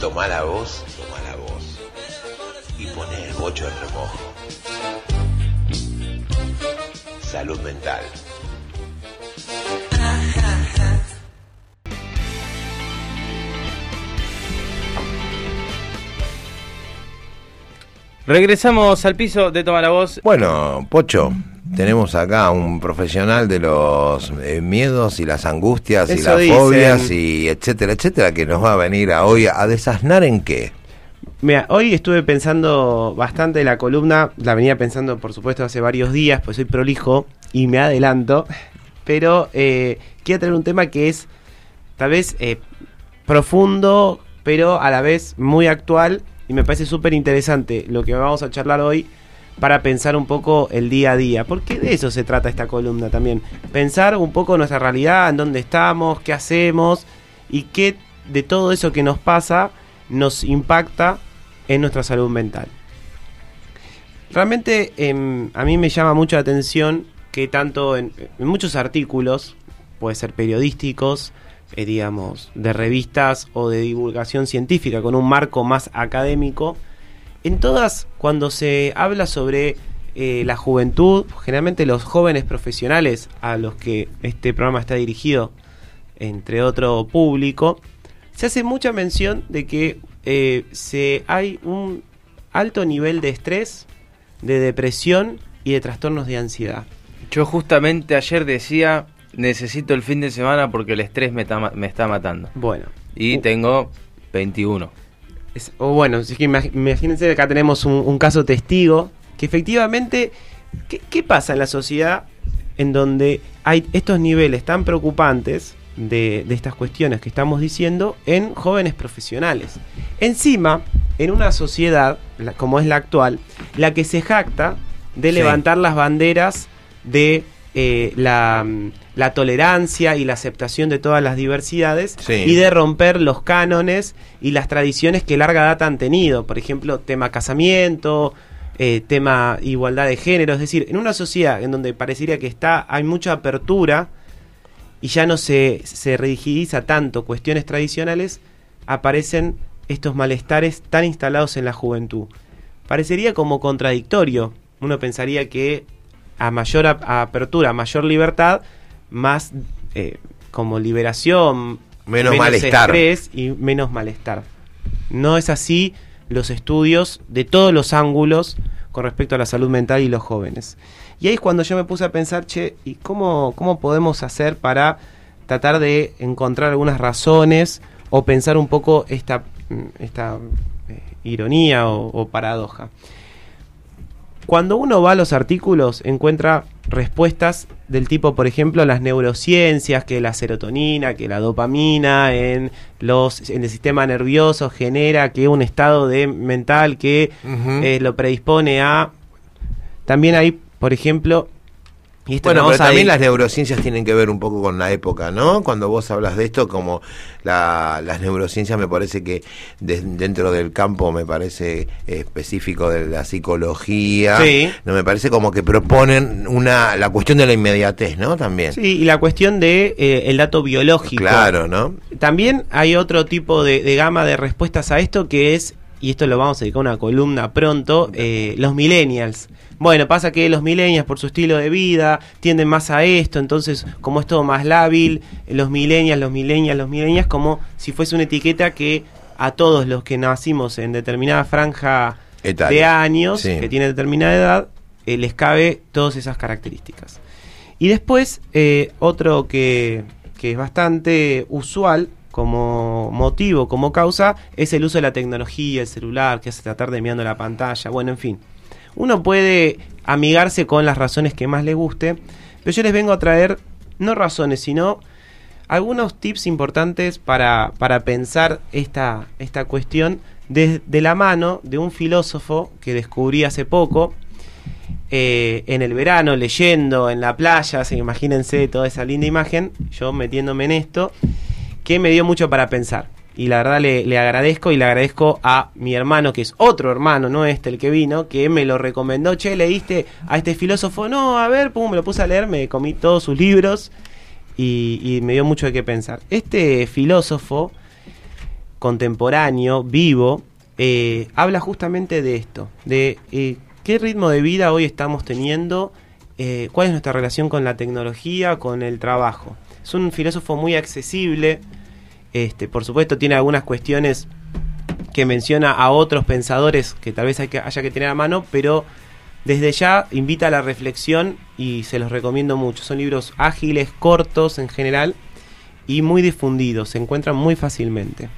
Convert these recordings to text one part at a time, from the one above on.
Toma la voz, toma la voz. Y pone el bocho en remojo. Salud mental. Regresamos al piso de Toma la Voz. Bueno, Pocho, tenemos acá un profesional de los eh, miedos y las angustias y las dicen. fobias y etcétera, etcétera, que nos va a venir a hoy a desasnar en qué. Mira, hoy estuve pensando bastante la columna, la venía pensando por supuesto hace varios días, pues soy prolijo y me adelanto, pero eh, quiero traer un tema que es tal vez eh, profundo, pero a la vez muy actual y me parece súper interesante lo que vamos a charlar hoy para pensar un poco el día a día, porque de eso se trata esta columna también, pensar un poco nuestra realidad, en dónde estamos, qué hacemos y qué de todo eso que nos pasa nos impacta en nuestra salud mental. Realmente em, a mí me llama mucho la atención que tanto en, muchos artículos, puede ser periodísticos, eh, digamos, de revistas o de divulgación científica con un marco más académico, en todas, cuando se habla sobre eh, la juventud, generalmente los jóvenes profesionales a los que este programa está dirigido, entre otro público, se hace mucha mención de que eh, se, hay un alto nivel de estrés, de depresión y de trastornos de ansiedad. Yo justamente ayer decía, necesito el fin de semana porque el estrés me, me está matando. Bueno, Y Uh. tengo 21. Es- o bueno, es que imag- imagínense que acá tenemos un, un caso testigo que efectivamente, ¿qué, qué pasa en la sociedad en donde hay estos niveles tan preocupantes de, de estas cuestiones que estamos diciendo en jóvenes profesionales? Encima, en una sociedad como es la actual, la que se jacta de Sí. levantar las banderas de eh, la, mm, la tolerancia y la aceptación de todas las diversidades Sí. y de romper los cánones y las tradiciones que larga data han tenido. Por ejemplo, tema casamiento, eh, tema igualdad de género. Es decir, en una sociedad en donde parecería que está, hay mucha apertura y ya no se, se rigidiza tanto cuestiones tradicionales, aparecen estos malestares tan instalados en la juventud. Parecería como contradictorio. Uno pensaría que a mayor ap- apertura, a mayor libertad, más eh, como liberación, Menos malestar. estrés y menos malestar. No es así los estudios de todos los ángulos con respecto a la salud mental y los jóvenes. Y ahí es cuando yo me puse a pensar, che, ¿y cómo, cómo podemos hacer para tratar de encontrar algunas razones o pensar un poco esta, mm, esta eh, ironía o, o paradoja? Cuando uno va a los artículos encuentra respuestas del tipo, por ejemplo, las neurociencias, que la serotonina, que la dopamina en los en el sistema nervioso genera que un estado de mental que eh, lo predispone a también hay, por ejemplo, y esto Bueno, no pero también ir- las neurociencias tienen que ver un poco con la época, ¿no? Cuando vos hablas de esto, como la- las neurociencias me parece que de- dentro del campo, me parece específico de la psicología, Sí. no me parece como que proponen una la cuestión de la inmediatez, ¿no? También. Sí, y la cuestión de eh, el dato biológico. Claro, ¿no? También hay otro tipo de, de gama de respuestas a esto que es, y esto lo vamos a dedicar a una columna pronto, eh, los millennials. Bueno, pasa que los millennials por su estilo de vida tienden más a esto, entonces como es todo más lábil, los millennials, los millennials, los millennials, como si fuese una etiqueta que a todos los que nacimos en determinada franja de años, Sí. que tiene determinada edad, eh, les cabe todas esas características. Y después, eh, otro que, que es bastante usual como motivo, como causa, es el uso de la tecnología, el celular, que hace tratar de mirando la pantalla, bueno, en fin. Uno puede amigarse con las razones que más le guste, pero yo les vengo a traer no razones, sino algunos tips importantes para, para pensar esta, esta cuestión desde la mano de un filósofo que descubrí hace poco, eh, en el verano, leyendo en la playa, que imagínense toda esa linda imagen, yo metiéndome en esto, que me dio mucho para pensar. Y la verdad le, le agradezco y le agradezco a mi hermano, que es otro hermano, no este el que vino, que me lo recomendó. Che, ¿leíste a este filósofo? No, a ver, pum, me lo puse a leer, me comí todos sus libros. y, me dio mucho de qué pensar. Este filósofo contemporáneo, vivo, eh, habla justamente de esto, de eh, qué ritmo de vida hoy estamos teniendo, eh, cuál es nuestra relación con la tecnología, con el trabajo. Es un filósofo muy accesible, este, por supuesto tiene algunas cuestiones que menciona a otros pensadores que tal vez hay que, haya que tener a mano, pero desde ya invita a la reflexión y se los recomiendo mucho. Son libros ágiles, cortos en general y muy difundidos, se encuentran muy fácilmente.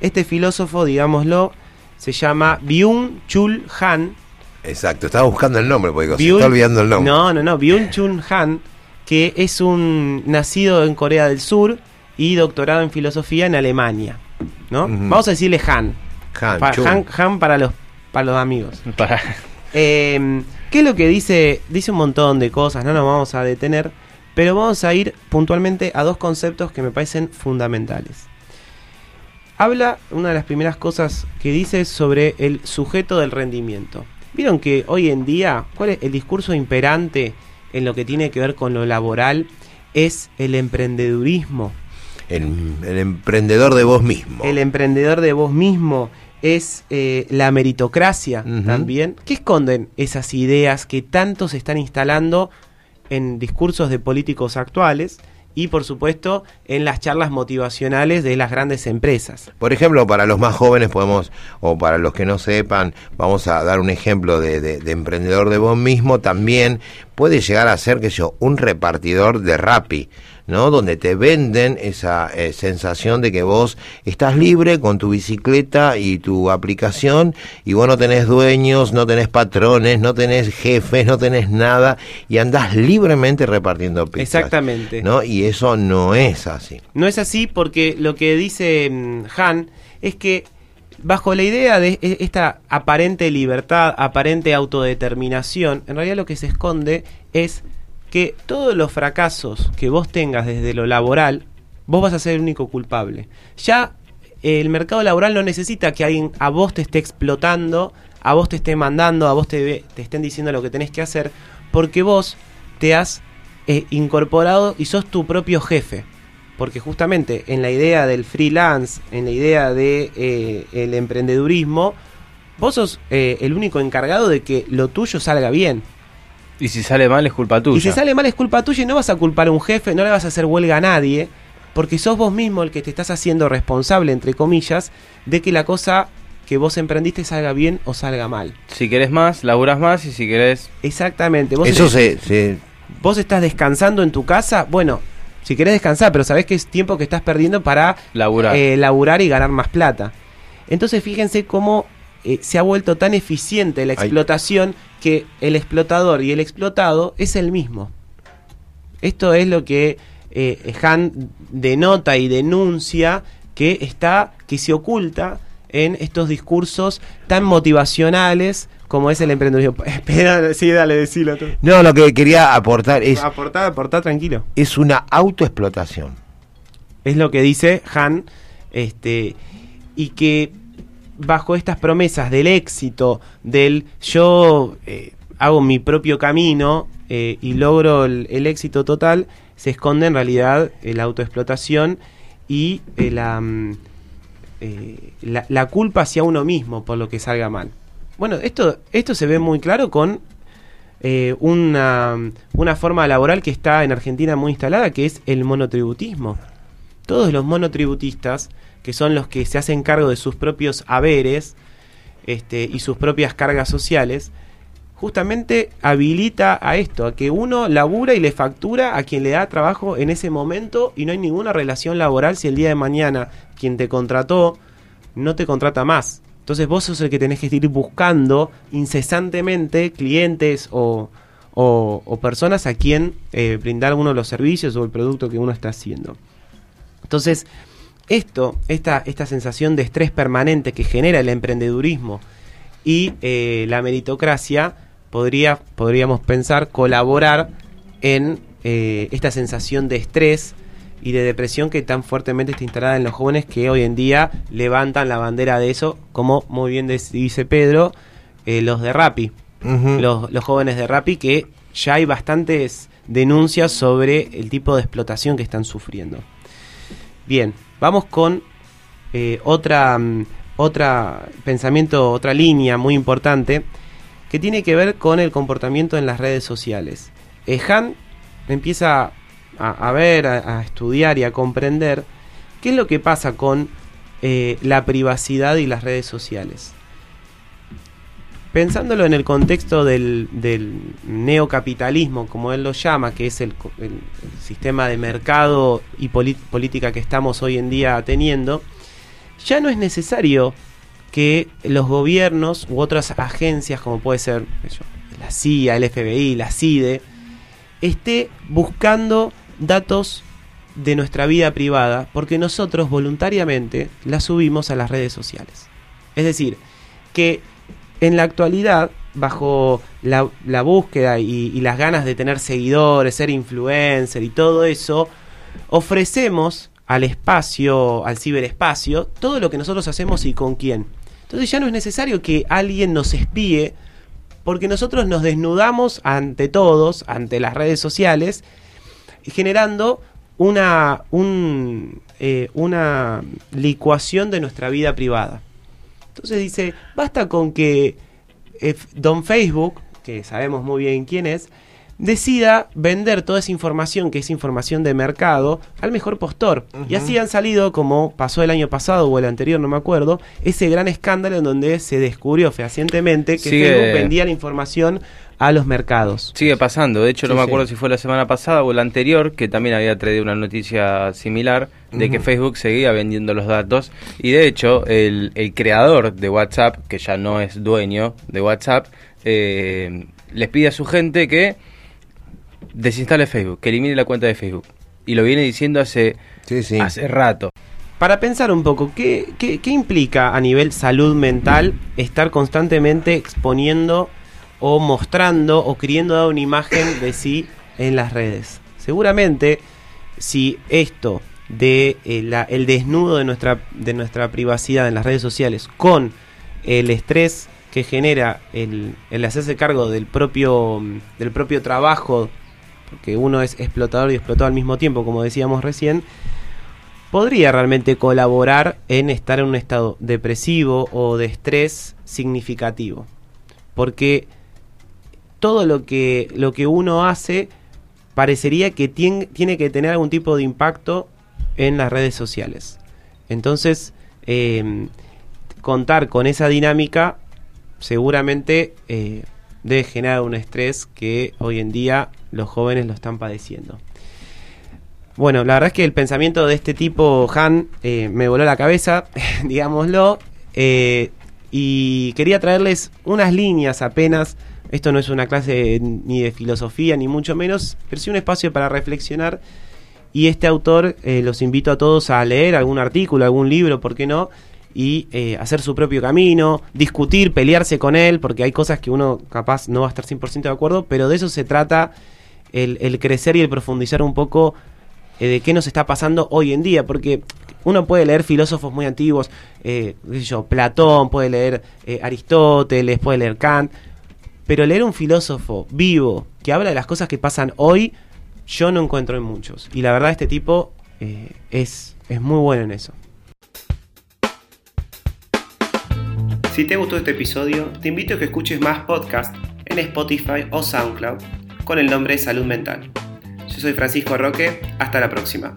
Este filósofo, digámoslo, se llama Byung-Chul Han. Exacto, estaba buscando el nombre, porque se Byung- está olvidando el nombre. No, no, no, Byung-Chul Han, que es un nacido en Corea del Sur y doctorado en filosofía en Alemania. ¿no? Vamos a decirle Han. Han, Pa-. Han, Han para los para los amigos. Para- Eh, ¿Qué es lo que dice? Dice un montón de cosas, no nos vamos a detener, pero vamos a ir puntualmente a dos conceptos que me parecen fundamentales. Habla, una de las primeras cosas que dice es sobre el sujeto del rendimiento. ¿Vieron que hoy en día, cuál es el discurso imperante en lo que tiene que ver con lo laboral? Es el emprendedurismo. El, el emprendedor de vos mismo. El emprendedor de vos mismo es eh, la meritocracia también. ¿Qué esconden esas ideas que tanto se están instalando en discursos de políticos actuales y, por supuesto, en las charlas motivacionales de las grandes empresas? Por ejemplo, para los más jóvenes podemos, o para los que no sepan, vamos a dar un ejemplo de, de- de emprendedor de vos mismo, también puede llegar a ser, que yo, un repartidor de Rappi, ¿no? Donde te venden esa eh, sensación de que vos estás libre con tu bicicleta y tu aplicación y vos no tenés dueños, no tenés patrones, no tenés jefes, no tenés nada y andás libremente repartiendo pizzas. Exactamente. ¿No? Y eso no es así. No es así porque lo que dice mm, Han es que bajo la idea de e- esta aparente libertad, aparente autodeterminación, en realidad lo que se esconde es que todos los fracasos que vos tengas desde lo laboral, vos vas a ser el único culpable. Ya el mercado laboral no necesita que alguien a vos te esté explotando, a vos te esté mandando, a vos te, te estén diciendo lo que tenés que hacer, porque vos te has eh, incorporado y sos tu propio jefe. Porque justamente en la idea del freelance, en la idea de eh, el emprendedurismo, vos sos eh, el único encargado de que lo tuyo salga bien. Y si sale mal es culpa tuya. Y si sale mal es culpa tuya y no vas a culpar a un jefe, no le vas a hacer huelga a nadie, porque sos vos mismo el que te estás haciendo responsable, entre comillas, de que la cosa que vos emprendiste salga bien o salga mal. Si querés más, laburas más y si querés... Exactamente. Vos, Eso se, se vos estás descansando en tu casa, bueno, si querés descansar, pero sabés que es tiempo que estás perdiendo para Laburar. eh, laburar y ganar más plata. Entonces fíjense cómo eh, se ha vuelto tan eficiente la Ay. explotación que el explotador y el explotado es el mismo. Esto es lo que eh, Han denota y denuncia que está, que se oculta en estos discursos tan motivacionales como es el emprendedurismo. Espera, sí, dale, decilo tú. No, lo que quería aportar es, Aportá, aportá tranquilo. es una autoexplotación. Es lo que dice Han, este, y que bajo estas promesas del éxito, del yo eh, hago mi propio camino eh, y logro el, éxito total, se esconde en realidad eh, la autoexplotación y la, mm, la, la culpa hacia uno mismo por lo que salga mal. Bueno, esto, esto se ve muy claro con una, una forma laboral que está en Argentina muy instalada, que es el monotributismo. Todos los monotributistas, que son los que se hacen cargo de sus propios haberes este, y sus propias cargas sociales, justamente habilita a esto, a que uno labura y le factura a quien le da trabajo en ese momento y no hay ninguna relación laboral si el día de mañana quien te contrató no te contrata más. Entonces vos sos el que tenés que ir buscando incesantemente clientes o, o- personas a quien eh, brindar uno los servicios o el producto que uno está haciendo. Entonces, esto, esta, esta sensación de estrés permanente que genera el emprendedurismo y eh, la meritocracia, podría, podríamos pensar, colaborar en eh, esta sensación de estrés y de depresión que tan fuertemente está instalada en los jóvenes que hoy en día levantan la bandera de eso, como muy bien dice Pedro, eh, los de Rappi, los, los jóvenes de Rappi, que ya hay bastantes denuncias sobre el tipo de explotación que están sufriendo. Bien, vamos con eh, otra, mm, otra pensamiento, otra línea muy importante que tiene que ver con el comportamiento en las redes sociales. Eh, Han empieza a, ver, a, estudiar y a comprender qué es lo que pasa con eh, la privacidad y las redes sociales. Pensándolo en el contexto del, neocapitalismo, como él lo llama, que es el, sistema de mercado y política que estamos hoy en día teniendo, ya no es necesario que los gobiernos u otras agencias, como puede ser la CIA, el FBI, la CIDE, esté buscando datos de nuestra vida privada porque nosotros voluntariamente la subimos a las redes sociales. Es decir, que en la actualidad, bajo la, búsqueda y, las ganas de tener seguidores, ser influencer y todo eso, ofrecemos al espacio, al ciberespacio, todo lo que nosotros hacemos y con quién. Entonces ya no es necesario que alguien nos espíe, porque nosotros nos desnudamos ante todos, ante las redes sociales, generando una, eh, una licuación de nuestra vida privada. Entonces dice, basta con que eh, Don Facebook, que sabemos muy bien quién es, decida vender toda esa información, que es información de mercado, al mejor postor. Y así han salido, como pasó el año pasado o el anterior, no me acuerdo, ese gran escándalo en donde se descubrió fehacientemente que Facebook vendía la información a los mercados. Sigue pasando, de hecho no me acuerdo si fue la semana pasada o la anterior, que también había traído una noticia similar de que Facebook seguía vendiendo los datos. Y de hecho el, creador de WhatsApp, que ya no es dueño de WhatsApp, eh, les pide a su gente que desinstale Facebook, que elimine la cuenta de Facebook. Y lo viene diciendo hace, hace rato. Para pensar un poco, ¿qué, ¿qué, qué implica a nivel salud mental estar constantemente exponiendo o mostrando o queriendo dar una imagen de sí en las redes. Seguramente si esto de eh, el desnudo de nuestra, de nuestra privacidad en las redes sociales con el estrés que genera el, el hacerse cargo del propio, del propio trabajo, porque uno es explotador y explotado al mismo tiempo, como decíamos recién, podría realmente colaborar en estar en un estado depresivo o de estrés significativo. Porque todo lo que, lo que uno hace parecería que tiene, tiene que tener algún tipo de impacto en las redes sociales. Entonces, em, contar con esa dinámica seguramente eh, debe generar un estrés que hoy en día los jóvenes lo están padeciendo. Bueno, la verdad es que el pensamiento de este tipo, Han, eh, me voló la cabeza, digámoslo, eh, y quería traerles unas líneas apenas esto no es una clase ni de filosofía, ni mucho menos, pero sí un espacio para reflexionar. Y este autor eh, los invito a todos a leer algún artículo, algún libro, ¿por qué no? Y eh, hacer su propio camino, discutir, pelearse con él, porque hay cosas que uno capaz no va a estar 100% de acuerdo, pero de eso se trata el, crecer y el profundizar un poco eh, de qué nos está pasando hoy en día, porque uno puede leer filósofos muy antiguos, eh, yo, Platón, puede leer Aristóteles, puede leer Kant, pero leer un filósofo vivo que habla de las cosas que pasan hoy, yo no encuentro en muchos. Y la verdad este tipo eh, es, es muy bueno en eso. Si te gustó este episodio, te invito a que escuches más podcasts en Spotify o SoundCloud con el nombre de Salud Mental. Yo soy Francisco Roque, hasta la próxima.